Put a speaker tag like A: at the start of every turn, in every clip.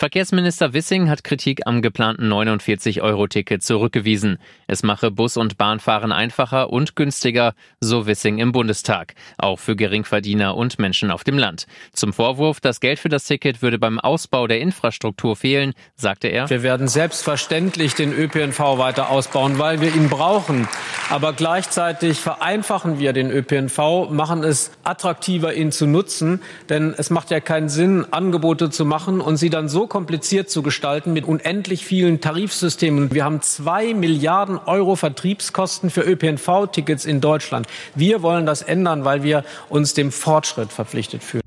A: Verkehrsminister Wissing hat Kritik am geplanten 49-Euro-Ticket zurückgewiesen. Es mache Bus- und Bahnfahren einfacher und günstiger, so Wissing im Bundestag, auch für Geringverdiener und Menschen auf dem Land. Zum Vorwurf, das Geld für das Ticket würde beim Ausbau der Infrastruktur fehlen, sagte er.
B: Wir werden selbstverständlich den ÖPNV weiter ausbauen, weil wir ihn brauchen. Aber gleichzeitig vereinfachen wir den ÖPNV, machen es attraktiver, ihn zu nutzen, denn es macht ja keinen Sinn, Angebote zu machen und sie dann so kompliziert zu gestalten mit unendlich vielen Tarifsystemen. Wir haben zwei Milliarden Euro Vertriebskosten für ÖPNV-Tickets in Deutschland. Wir wollen das ändern, weil wir uns dem Fortschritt verpflichtet fühlen.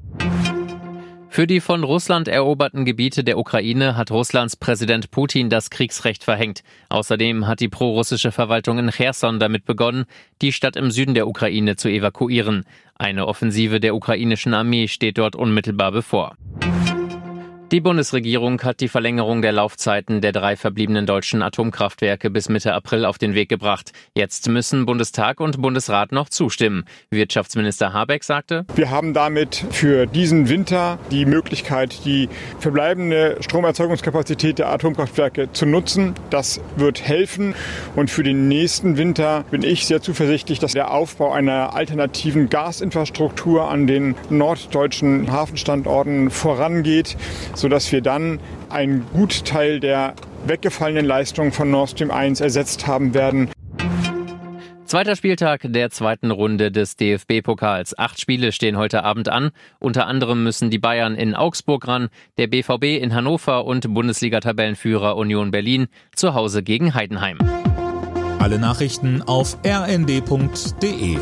A: Für die von Russland eroberten Gebiete der Ukraine hat Russlands Präsident Putin das Kriegsrecht verhängt. Außerdem hat die prorussische Verwaltung in Cherson damit begonnen, die Stadt im Süden der Ukraine zu evakuieren. Eine Offensive der ukrainischen Armee steht dort unmittelbar bevor. Die Bundesregierung hat die Verlängerung der Laufzeiten der drei verbliebenen deutschen Atomkraftwerke bis Mitte April auf den Weg gebracht. Jetzt müssen Bundestag und Bundesrat noch zustimmen. Wirtschaftsminister Habeck sagte,
C: Wir haben damit für diesen Winter die Möglichkeit, die verbleibende Stromerzeugungskapazität der Atomkraftwerke zu nutzen. Das wird helfen. Und für den nächsten Winter bin ich sehr zuversichtlich, dass der Aufbau einer alternativen Gasinfrastruktur an den norddeutschen Hafenstandorten vorangeht sodass wir dann einen Gutteil der weggefallenen Leistungen von Nord Stream 1 ersetzt haben werden.
A: Zweiter Spieltag der zweiten Runde des DFB-Pokals. Acht Spiele stehen heute Abend an. Unter anderem müssen die Bayern in Augsburg ran, der BVB in Hannover und Bundesliga-Tabellenführer Union Berlin zu Hause gegen Heidenheim.
D: Alle Nachrichten auf rnd.de